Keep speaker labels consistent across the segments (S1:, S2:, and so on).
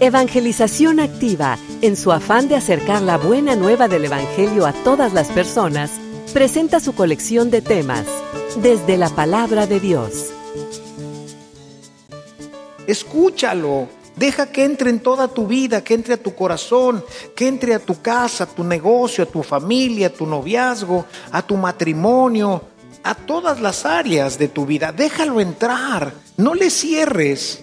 S1: Evangelización Activa, en su afán de acercar la buena nueva del Evangelio a todas las personas, presenta su colección de temas, desde la palabra de Dios.
S2: Escúchalo, deja que entre en toda tu vida, que entre a tu corazón, que entre a tu casa, a tu negocio, a tu familia, a tu noviazgo, a tu matrimonio, a todas las áreas de tu vida. Déjalo entrar, no le cierres.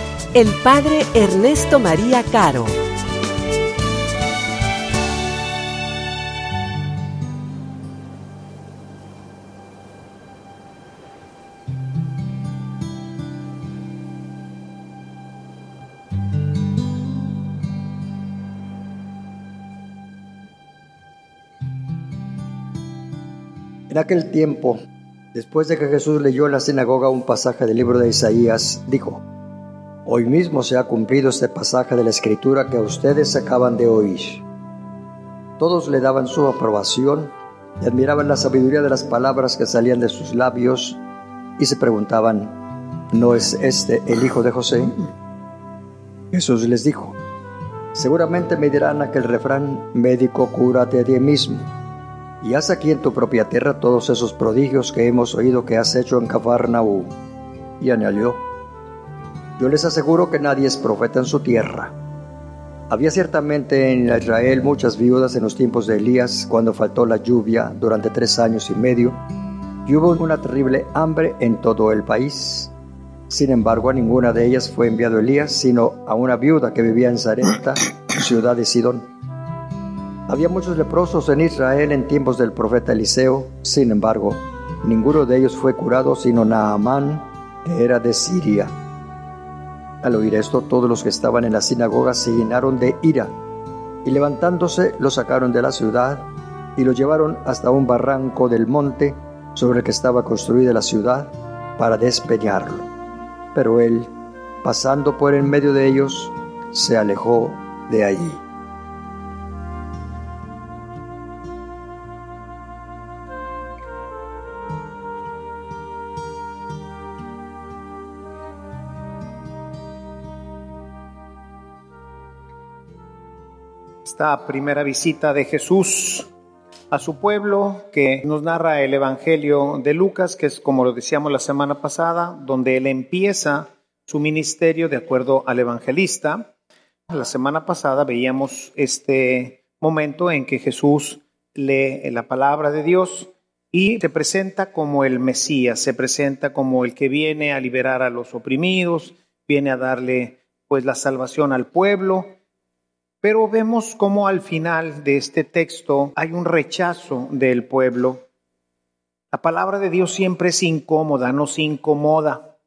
S1: el Padre Ernesto María Caro.
S3: En aquel tiempo, después de que Jesús leyó en la sinagoga un pasaje del libro de Isaías, dijo, Hoy mismo se ha cumplido este pasaje de la escritura que ustedes acaban de oír. Todos le daban su aprobación y admiraban la sabiduría de las palabras que salían de sus labios y se preguntaban, ¿no es este el hijo de José? Jesús les dijo, seguramente me dirán aquel refrán, médico, cúrate a ti mismo, y haz aquí en tu propia tierra todos esos prodigios que hemos oído que has hecho en Cafarnaú. Y añadió, yo les aseguro que nadie es profeta en su tierra. Había ciertamente en Israel muchas viudas en los tiempos de Elías, cuando faltó la lluvia durante tres años y medio, y hubo una terrible hambre en todo el país. Sin embargo, a ninguna de ellas fue enviado Elías, sino a una viuda que vivía en Zareta, ciudad de Sidón. Había muchos leprosos en Israel en tiempos del profeta Eliseo, sin embargo, ninguno de ellos fue curado, sino Naamán, que era de Siria. Al oír esto, todos los que estaban en la sinagoga se llenaron de ira, y levantándose lo sacaron de la ciudad y lo llevaron hasta un barranco del monte sobre el que estaba construida la ciudad para despeñarlo. Pero él, pasando por en medio de ellos, se alejó de allí.
S2: Esta primera visita de Jesús a su pueblo que nos narra el Evangelio de Lucas, que es como lo decíamos la semana pasada, donde él empieza su ministerio de acuerdo al evangelista. La semana pasada veíamos este momento en que Jesús lee la palabra de Dios y se presenta como el Mesías, se presenta como el que viene a liberar a los oprimidos, viene a darle pues la salvación al pueblo pero vemos cómo al final de este texto hay un rechazo del pueblo. La palabra de Dios siempre es incómoda, nos incomoda.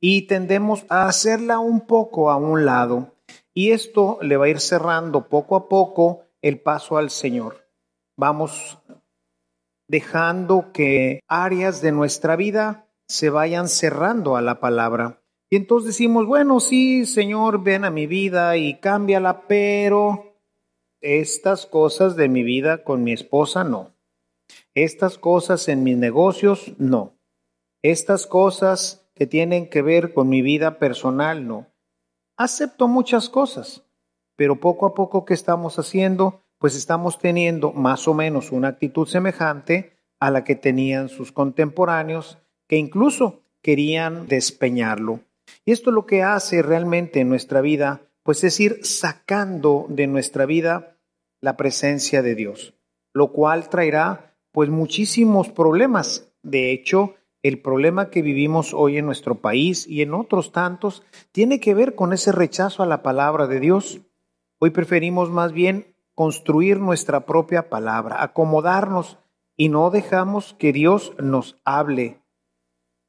S2: Y tendemos a hacerla un poco a un lado. Y esto le va a ir cerrando poco a poco el paso al Señor. Vamos dejando que áreas de nuestra vida se vayan cerrando a la palabra. Y entonces decimos, bueno, sí, Señor, ven a mi vida y cámbiala, pero estas cosas de mi vida con mi esposa, no. Estas cosas en mis negocios, no. Estas cosas que tienen que ver con mi vida personal, no. Acepto muchas cosas, pero poco a poco que estamos haciendo, pues estamos teniendo más o menos una actitud semejante a la que tenían sus contemporáneos, que incluso querían despeñarlo. Y esto lo que hace realmente en nuestra vida, pues es ir sacando de nuestra vida la presencia de Dios, lo cual traerá pues muchísimos problemas. De hecho, el problema que vivimos hoy en nuestro país y en otros tantos tiene que ver con ese rechazo a la palabra de Dios. Hoy preferimos más bien construir nuestra propia palabra, acomodarnos y no dejamos que Dios nos hable.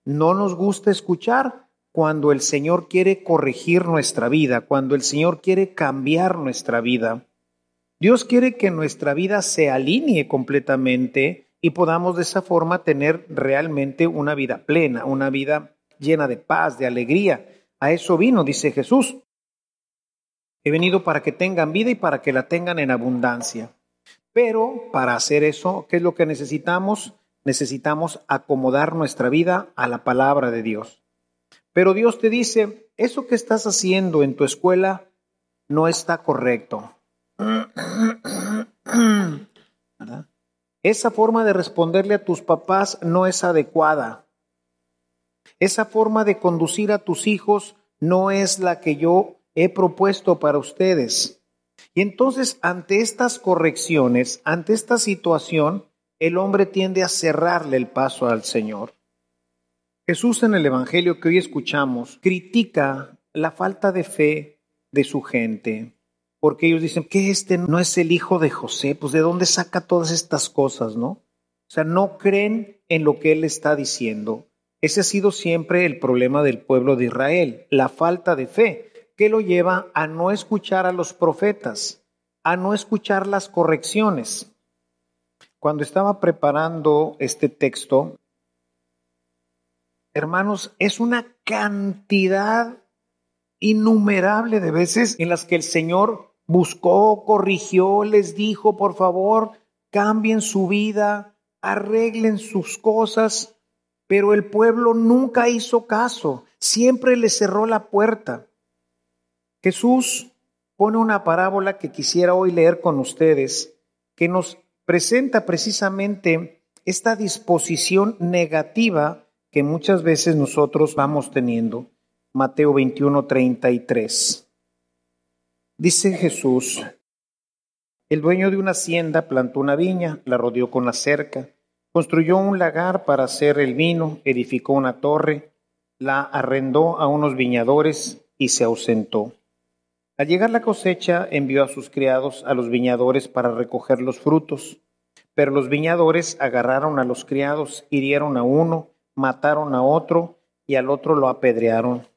S2: No nos gusta escuchar cuando el Señor quiere corregir nuestra vida, cuando el Señor quiere cambiar nuestra vida. Dios quiere que nuestra vida se alinee completamente y podamos de esa forma tener realmente una vida plena, una vida llena de paz, de alegría. A eso vino, dice Jesús. He venido para que tengan vida y para que la tengan en abundancia. Pero para hacer eso, ¿qué es lo que necesitamos? Necesitamos acomodar nuestra vida a la palabra de Dios. Pero Dios te dice, eso que estás haciendo en tu escuela no está correcto. Esa forma de responderle a tus papás no es adecuada. Esa forma de conducir a tus hijos no es la que yo he propuesto para ustedes. Y entonces, ante estas correcciones, ante esta situación, el hombre tiende a cerrarle el paso al Señor. Jesús en el Evangelio que hoy escuchamos critica la falta de fe de su gente, porque ellos dicen que este no es el hijo de José, pues de dónde saca todas estas cosas, ¿no? O sea, no creen en lo que él está diciendo. Ese ha sido siempre el problema del pueblo de Israel, la falta de fe que lo lleva a no escuchar a los profetas, a no escuchar las correcciones. Cuando estaba preparando este texto, hermanos, es una cantidad innumerable de veces en las que el Señor buscó, corrigió, les dijo, por favor, cambien su vida, arreglen sus cosas, pero el pueblo nunca hizo caso, siempre le cerró la puerta. Jesús pone una parábola que quisiera hoy leer con ustedes, que nos presenta precisamente esta disposición negativa que muchas veces nosotros vamos teniendo. Mateo 21, 33. Dice Jesús, el dueño de una hacienda plantó una viña, la rodeó con la cerca, construyó un lagar para hacer el vino, edificó una torre, la arrendó a unos viñadores y se ausentó. Al llegar la cosecha, envió a sus criados a los viñadores para recoger los frutos. Pero los viñadores agarraron a los criados, hirieron a uno, mataron a otro y al otro lo apedrearon.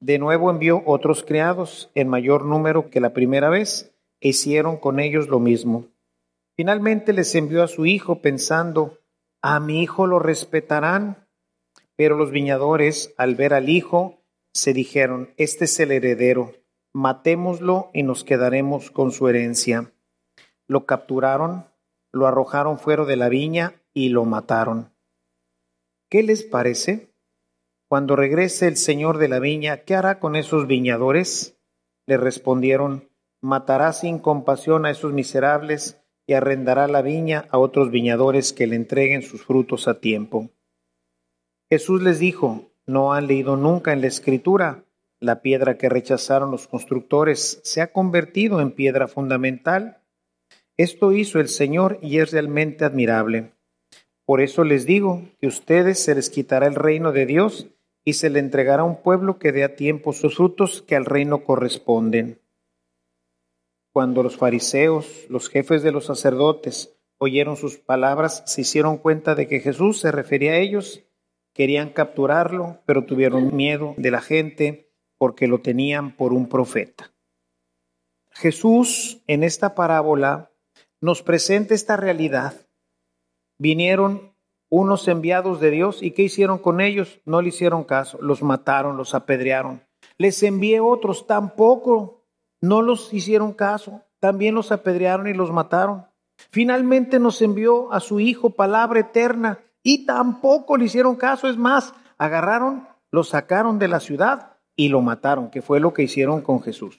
S2: De nuevo envió otros criados en mayor número que la primera vez e hicieron con ellos lo mismo. Finalmente les envió a su hijo pensando, a mi hijo lo respetarán. Pero los viñadores, al ver al hijo, se dijeron, este es el heredero matémoslo y nos quedaremos con su herencia. Lo capturaron, lo arrojaron fuera de la viña y lo mataron. ¿Qué les parece? Cuando regrese el señor de la viña, ¿qué hará con esos viñadores? Le respondieron, matará sin compasión a esos miserables y arrendará la viña a otros viñadores que le entreguen sus frutos a tiempo. Jesús les dijo, ¿no han leído nunca en la escritura? La piedra que rechazaron los constructores se ha convertido en piedra fundamental. Esto hizo el Señor y es realmente admirable. Por eso les digo que ustedes se les quitará el reino de Dios y se le entregará a un pueblo que dé a tiempo sus frutos que al reino corresponden. Cuando los fariseos, los jefes de los sacerdotes, oyeron sus palabras, se hicieron cuenta de que Jesús se refería a ellos. Querían capturarlo, pero tuvieron miedo de la gente porque lo tenían por un profeta. Jesús en esta parábola nos presenta esta realidad. Vinieron unos enviados de Dios y ¿qué hicieron con ellos? No le hicieron caso, los mataron, los apedrearon. Les envié otros, tampoco, no los hicieron caso, también los apedrearon y los mataron. Finalmente nos envió a su Hijo palabra eterna y tampoco le hicieron caso, es más, agarraron, los sacaron de la ciudad y lo mataron, que fue lo que hicieron con Jesús.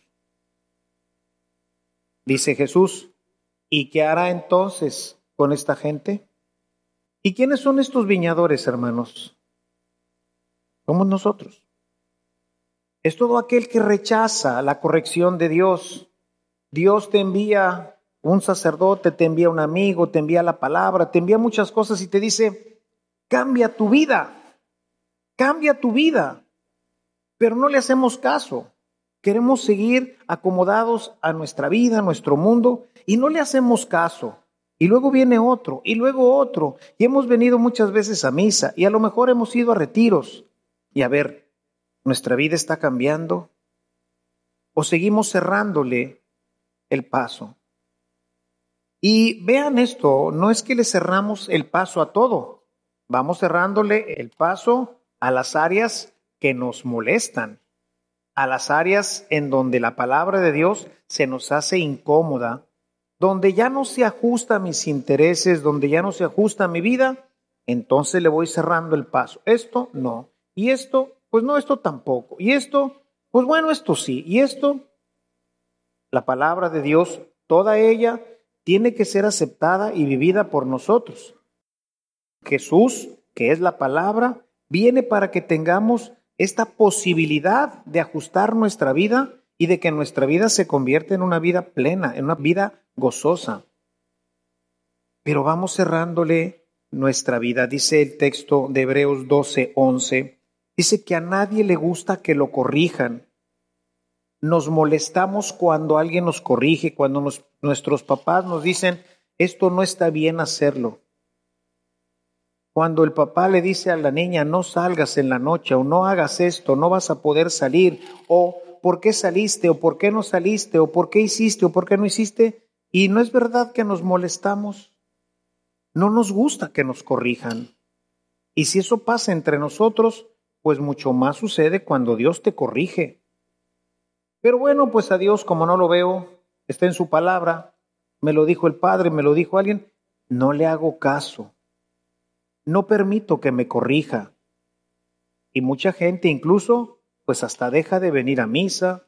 S2: Dice Jesús, ¿y qué hará entonces con esta gente? ¿Y quiénes son estos viñadores, hermanos? Somos nosotros. Es todo aquel que rechaza la corrección de Dios. Dios te envía un sacerdote, te envía un amigo, te envía la palabra, te envía muchas cosas y te dice, cambia tu vida, cambia tu vida pero no le hacemos caso. Queremos seguir acomodados a nuestra vida, a nuestro mundo, y no le hacemos caso. Y luego viene otro, y luego otro. Y hemos venido muchas veces a misa, y a lo mejor hemos ido a retiros. Y a ver, ¿nuestra vida está cambiando? ¿O seguimos cerrándole el paso? Y vean esto, no es que le cerramos el paso a todo, vamos cerrándole el paso a las áreas que nos molestan, a las áreas en donde la palabra de Dios se nos hace incómoda, donde ya no se ajusta a mis intereses, donde ya no se ajusta a mi vida, entonces le voy cerrando el paso. Esto no. Y esto, pues no, esto tampoco. Y esto, pues bueno, esto sí. Y esto, la palabra de Dios, toda ella tiene que ser aceptada y vivida por nosotros. Jesús, que es la palabra, viene para que tengamos esta posibilidad de ajustar nuestra vida y de que nuestra vida se convierta en una vida plena, en una vida gozosa. Pero vamos cerrándole nuestra vida. Dice el texto de Hebreos 12, 11, dice que a nadie le gusta que lo corrijan, nos molestamos cuando alguien nos corrige, cuando nuestros papás nos dicen, esto no está bien hacerlo. Cuando el papá le dice a la niña, no salgas en la noche o no hagas esto, no vas a poder salir, o por qué saliste, o por qué no saliste, o por qué hiciste, o por qué no hiciste, y no es verdad que nos molestamos. No nos gusta que nos corrijan. Y si eso pasa entre nosotros, pues mucho más sucede cuando Dios te corrige. Pero bueno, pues a Dios, como no lo veo, está en su palabra, me lo dijo el Padre, me lo dijo alguien, no le hago caso. No permito que me corrija. Y mucha gente incluso, pues hasta deja de venir a misa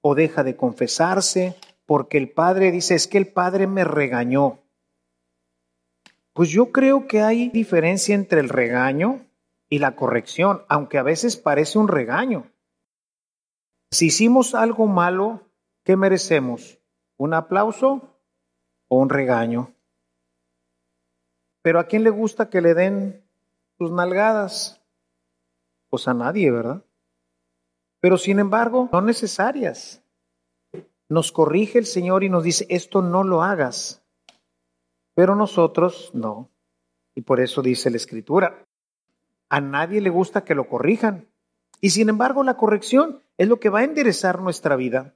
S2: o deja de confesarse porque el Padre dice, es que el Padre me regañó. Pues yo creo que hay diferencia entre el regaño y la corrección, aunque a veces parece un regaño. Si hicimos algo malo, ¿qué merecemos? ¿Un aplauso o un regaño? Pero ¿a quién le gusta que le den sus nalgadas? Pues a nadie, ¿verdad? Pero sin embargo, no necesarias. Nos corrige el Señor y nos dice, esto no lo hagas. Pero nosotros no. Y por eso dice la Escritura, a nadie le gusta que lo corrijan. Y sin embargo, la corrección es lo que va a enderezar nuestra vida.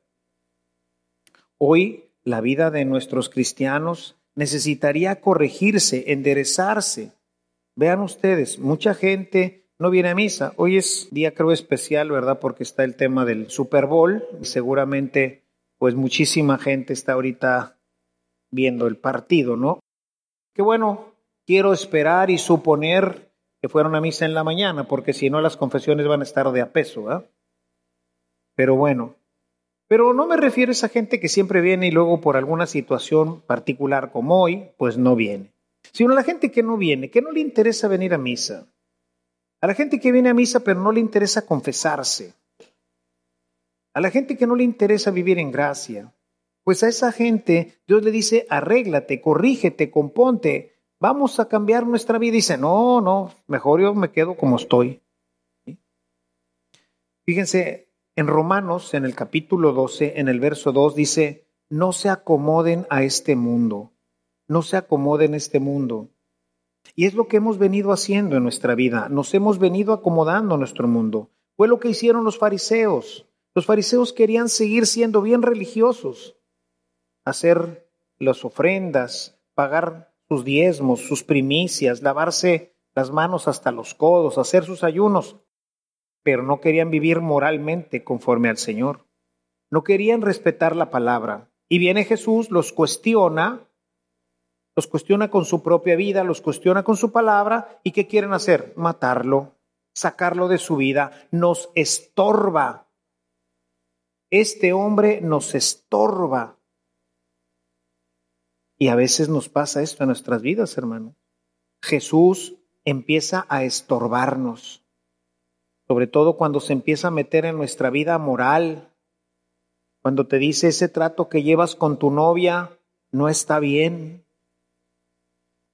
S2: Hoy la vida de nuestros cristianos necesitaría corregirse, enderezarse. Vean ustedes, mucha gente no viene a misa. Hoy es día creo especial, ¿verdad? Porque está el tema del Super Bowl seguramente pues muchísima gente está ahorita viendo el partido, ¿no? Que bueno, quiero esperar y suponer que fueron a misa en la mañana, porque si no las confesiones van a estar de a peso, ¿ah? Pero bueno, pero no me refiero a esa gente que siempre viene y luego por alguna situación particular como hoy, pues no viene. Sino a la gente que no viene, que no le interesa venir a misa. A la gente que viene a misa pero no le interesa confesarse. A la gente que no le interesa vivir en gracia. Pues a esa gente Dios le dice, arréglate, corrígete, componte, vamos a cambiar nuestra vida. Dice, no, no, mejor yo me quedo como estoy. Fíjense, en Romanos, en el capítulo 12, en el verso 2, dice, no se acomoden a este mundo, no se acomoden a este mundo. Y es lo que hemos venido haciendo en nuestra vida, nos hemos venido acomodando a nuestro mundo. Fue lo que hicieron los fariseos. Los fariseos querían seguir siendo bien religiosos, hacer las ofrendas, pagar sus diezmos, sus primicias, lavarse las manos hasta los codos, hacer sus ayunos pero no querían vivir moralmente conforme al Señor. No querían respetar la palabra. Y viene Jesús, los cuestiona, los cuestiona con su propia vida, los cuestiona con su palabra, ¿y qué quieren hacer? Matarlo, sacarlo de su vida, nos estorba. Este hombre nos estorba. Y a veces nos pasa esto en nuestras vidas, hermano. Jesús empieza a estorbarnos sobre todo cuando se empieza a meter en nuestra vida moral, cuando te dice ese trato que llevas con tu novia no está bien,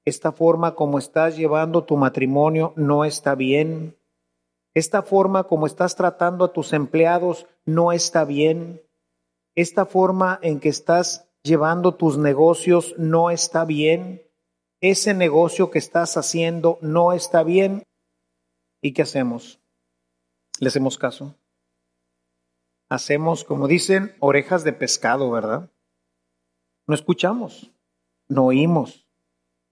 S2: esta forma como estás llevando tu matrimonio no está bien, esta forma como estás tratando a tus empleados no está bien, esta forma en que estás llevando tus negocios no está bien, ese negocio que estás haciendo no está bien. ¿Y qué hacemos? ¿Le hacemos caso? Hacemos, como dicen, orejas de pescado, ¿verdad? No escuchamos, no oímos,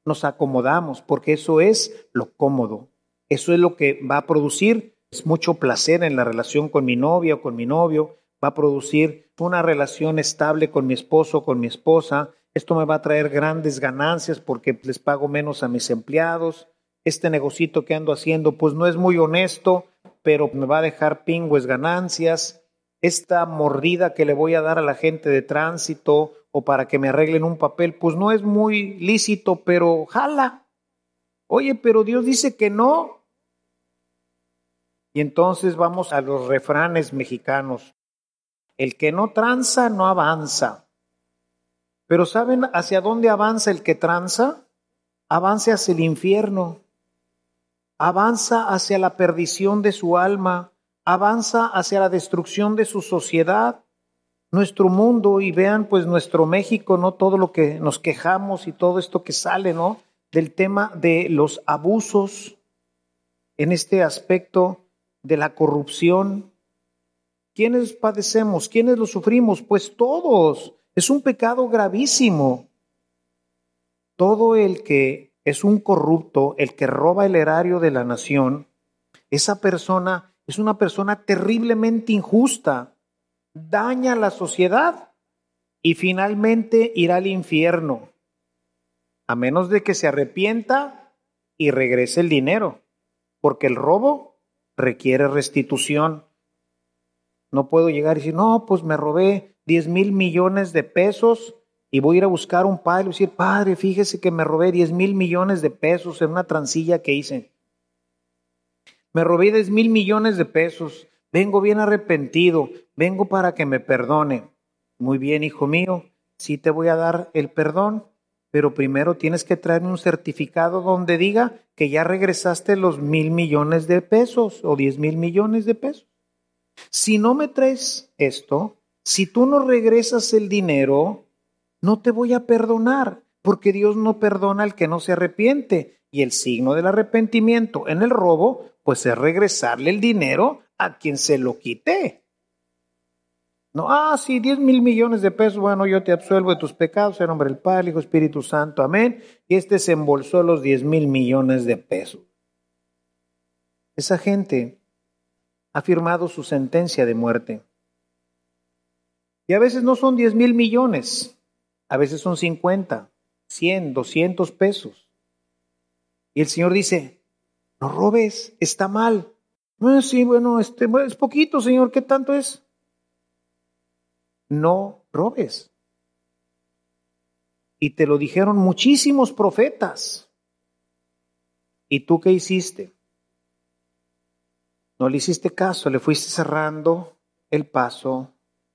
S2: nos acomodamos, porque eso es lo cómodo. Eso es lo que va a producir mucho placer en la relación con mi novia o con mi novio, va a producir una relación estable con mi esposo o con mi esposa, esto me va a traer grandes ganancias porque les pago menos a mis empleados, este negocito que ando haciendo pues no es muy honesto, pero me va a dejar pingües ganancias, esta mordida que le voy a dar a la gente de tránsito o para que me arreglen un papel, pues no es muy lícito, pero jala. Oye, pero Dios dice que no. Y entonces vamos a los refranes mexicanos. El que no tranza no avanza. Pero ¿saben hacia dónde avanza el que tranza? Avanza hacia el infierno. Avanza hacia la perdición de su alma. Avanza hacia la destrucción de su sociedad, nuestro mundo. Y vean pues nuestro México, ¿no? Todo lo que nos quejamos y todo esto que sale, ¿no? Del tema de los abusos en este aspecto de la corrupción. ¿Quiénes padecemos? ¿Quiénes lo sufrimos? Pues todos. Es un pecado gravísimo. Todo el que es un corrupto, el que roba el erario de la nación, esa persona es una persona terriblemente injusta, daña a la sociedad y finalmente irá al infierno, a menos de que se arrepienta y regrese el dinero, porque el robo requiere restitución. No puedo llegar y decir, no, pues me robé 10 mil millones de pesos y voy a ir a buscar un padre y decir, padre, fíjese que me robé 10 mil millones de pesos en una transilla que hice. Me robé 10 mil millones de pesos, vengo bien arrepentido, vengo para que me perdone. Muy bien, hijo mío, sí te voy a dar el perdón, pero primero tienes que traerme un certificado donde diga que ya regresaste los mil millones de pesos o 10 mil millones de pesos. Si no me traes esto, si tú no regresas el dinero, no te voy a perdonar, porque Dios no perdona al que no se arrepiente. Y el signo del arrepentimiento en el robo, pues es regresarle el dinero a quien se lo quité. No, ah, sí, 10 mil millones de pesos, bueno, yo te absuelvo de tus pecados en nombre del Padre, Hijo, Espíritu Santo, amén. Y este se embolsó los 10 mil millones de pesos. Esa gente ha firmado su sentencia de muerte. Y a veces no son 10 mil millones, a veces son 50, 100, 200 pesos. Y el Señor dice, no robes, está mal. No, sí, bueno, este, es poquito, Señor, ¿qué tanto es? No robes. Y te lo dijeron muchísimos profetas. ¿Y tú qué hiciste? No le hiciste caso, le fuiste cerrando el paso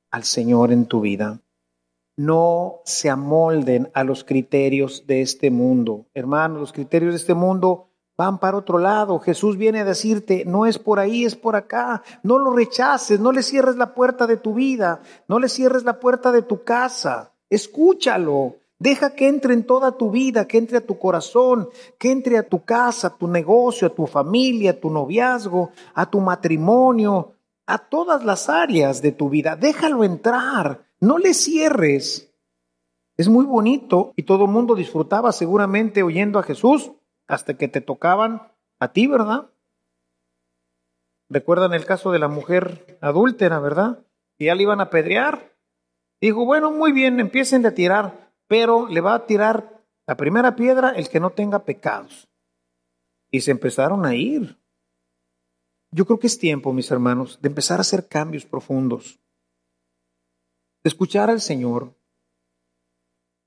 S2: al Señor en tu vida. No se amolden a los criterios de este mundo. Hermanos, los criterios de este mundo van para otro lado. Jesús viene a decirte, no es por ahí, es por acá. No lo rechaces, no le cierres la puerta de tu vida, no le cierres la puerta de tu casa. Escúchalo. Deja que entre en toda tu vida, que entre a tu corazón, que entre a tu casa, a tu negocio, a tu familia, a tu noviazgo, a tu matrimonio, a todas las áreas de tu vida. Déjalo entrar, no le cierres. Es muy bonito y todo el mundo disfrutaba seguramente oyendo a Jesús hasta que te tocaban a ti, ¿verdad? Recuerdan el caso de la mujer adúltera, ¿verdad? Y ya le iban a apedrear. Dijo, bueno, muy bien, empiecen a tirar, pero le va a tirar la primera piedra el que no tenga pecados. Y se empezaron a ir. Yo creo que es tiempo, mis hermanos, de empezar a hacer cambios profundos, de escuchar al Señor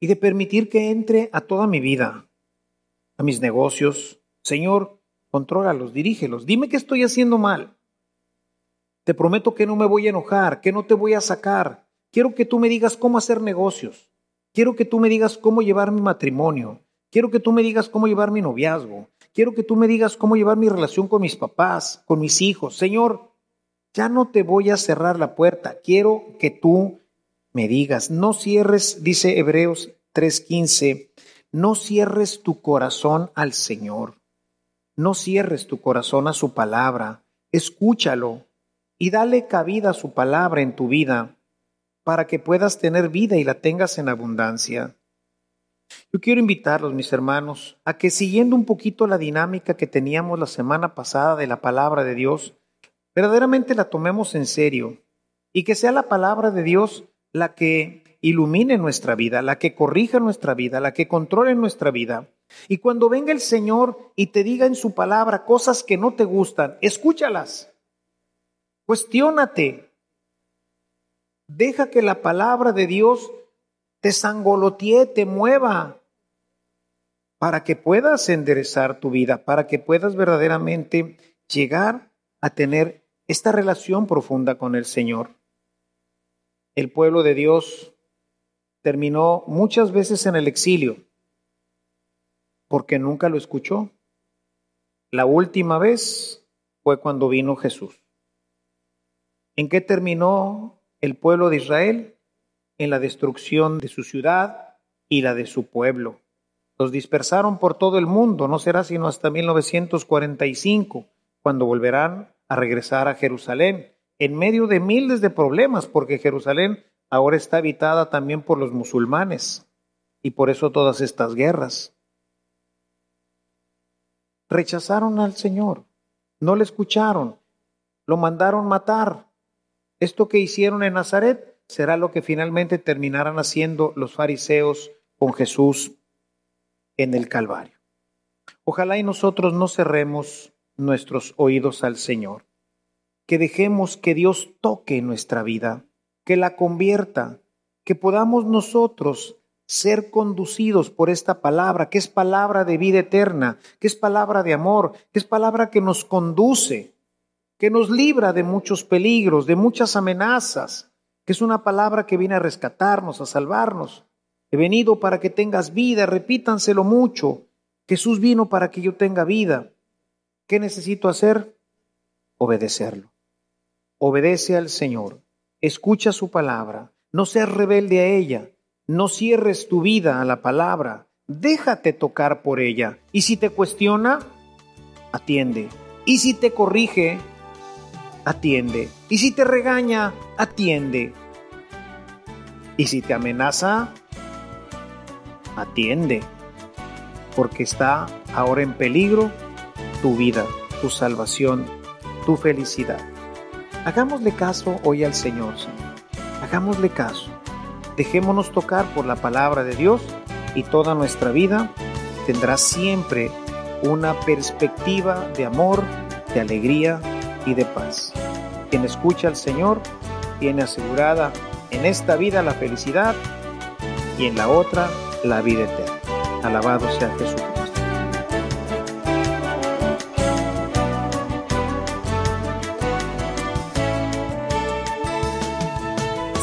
S2: y de permitir que entre a toda mi vida, a mis negocios. Señor, contrólalos, dirígelos, dime que estoy haciendo mal. Te prometo que no me voy a enojar, que no te voy a sacar. Quiero que tú me digas cómo hacer negocios. Quiero que tú me digas cómo llevar mi matrimonio. Quiero que tú me digas cómo llevar mi noviazgo. Quiero que tú me digas cómo llevar mi relación con mis papás, con mis hijos. Señor, ya no te voy a cerrar la puerta. Quiero que tú me digas. No cierres, dice Hebreos 3:15, no cierres tu corazón al Señor. No cierres tu corazón a su palabra. Escúchalo y dale cabida a su palabra en tu vida para que puedas tener vida y la tengas en abundancia. Yo quiero invitarlos, mis hermanos, a que siguiendo un poquito la dinámica que teníamos la semana pasada de la palabra de Dios, verdaderamente la tomemos en serio y que sea la palabra de Dios la que ilumine nuestra vida, la que corrija nuestra vida, la que controle nuestra vida. Y cuando venga el Señor y te diga en su palabra cosas que no te gustan, escúchalas. Cuestiónate. Deja que la palabra de Dios te sangolotee, te mueva, para que puedas enderezar tu vida, para que puedas verdaderamente llegar a tener esta relación profunda con el Señor. El pueblo de Dios terminó muchas veces en el exilio porque nunca lo escuchó. La última vez fue cuando vino Jesús. ¿En qué terminó el pueblo de Israel? En la destrucción de su ciudad y la de su pueblo. Los dispersaron por todo el mundo, no será sino hasta 1945, cuando volverán a regresar a Jerusalén, en medio de miles de problemas, porque Jerusalén ahora está habitada también por los musulmanes, y por eso todas estas guerras rechazaron al Señor, no le escucharon, lo mandaron matar. Esto que hicieron en Nazaret será lo que finalmente terminarán haciendo los fariseos con Jesús en el Calvario. Ojalá y nosotros no cerremos nuestros oídos al Señor, que dejemos que Dios toque nuestra vida, que la convierta, que podamos nosotros ser conducidos por esta palabra, que es palabra de vida eterna, que es palabra de amor, que es palabra que nos conduce, que nos libra de muchos peligros, de muchas amenazas, que es una palabra que viene a rescatarnos, a salvarnos. He venido para que tengas vida, repítanselo mucho. Jesús vino para que yo tenga vida. ¿Qué necesito hacer? Obedecerlo. Obedece al Señor, escucha su palabra, no seas rebelde a ella, no cierres tu vida a la palabra, déjate tocar por ella. Y si te cuestiona, atiende. Y si te corrige, atiende. Y si te regaña, atiende. Y si te amenaza, atiende. Porque está ahora en peligro tu vida, tu salvación, tu felicidad. Hagámosle caso hoy al Señor. Hagámosle caso. Dejémonos tocar por la palabra de Dios y toda nuestra vida tendrá siempre una perspectiva de amor, de alegría y de paz. Quien escucha al Señor tiene asegurada en esta vida la felicidad y en la otra la vida eterna. Alabado sea Jesús.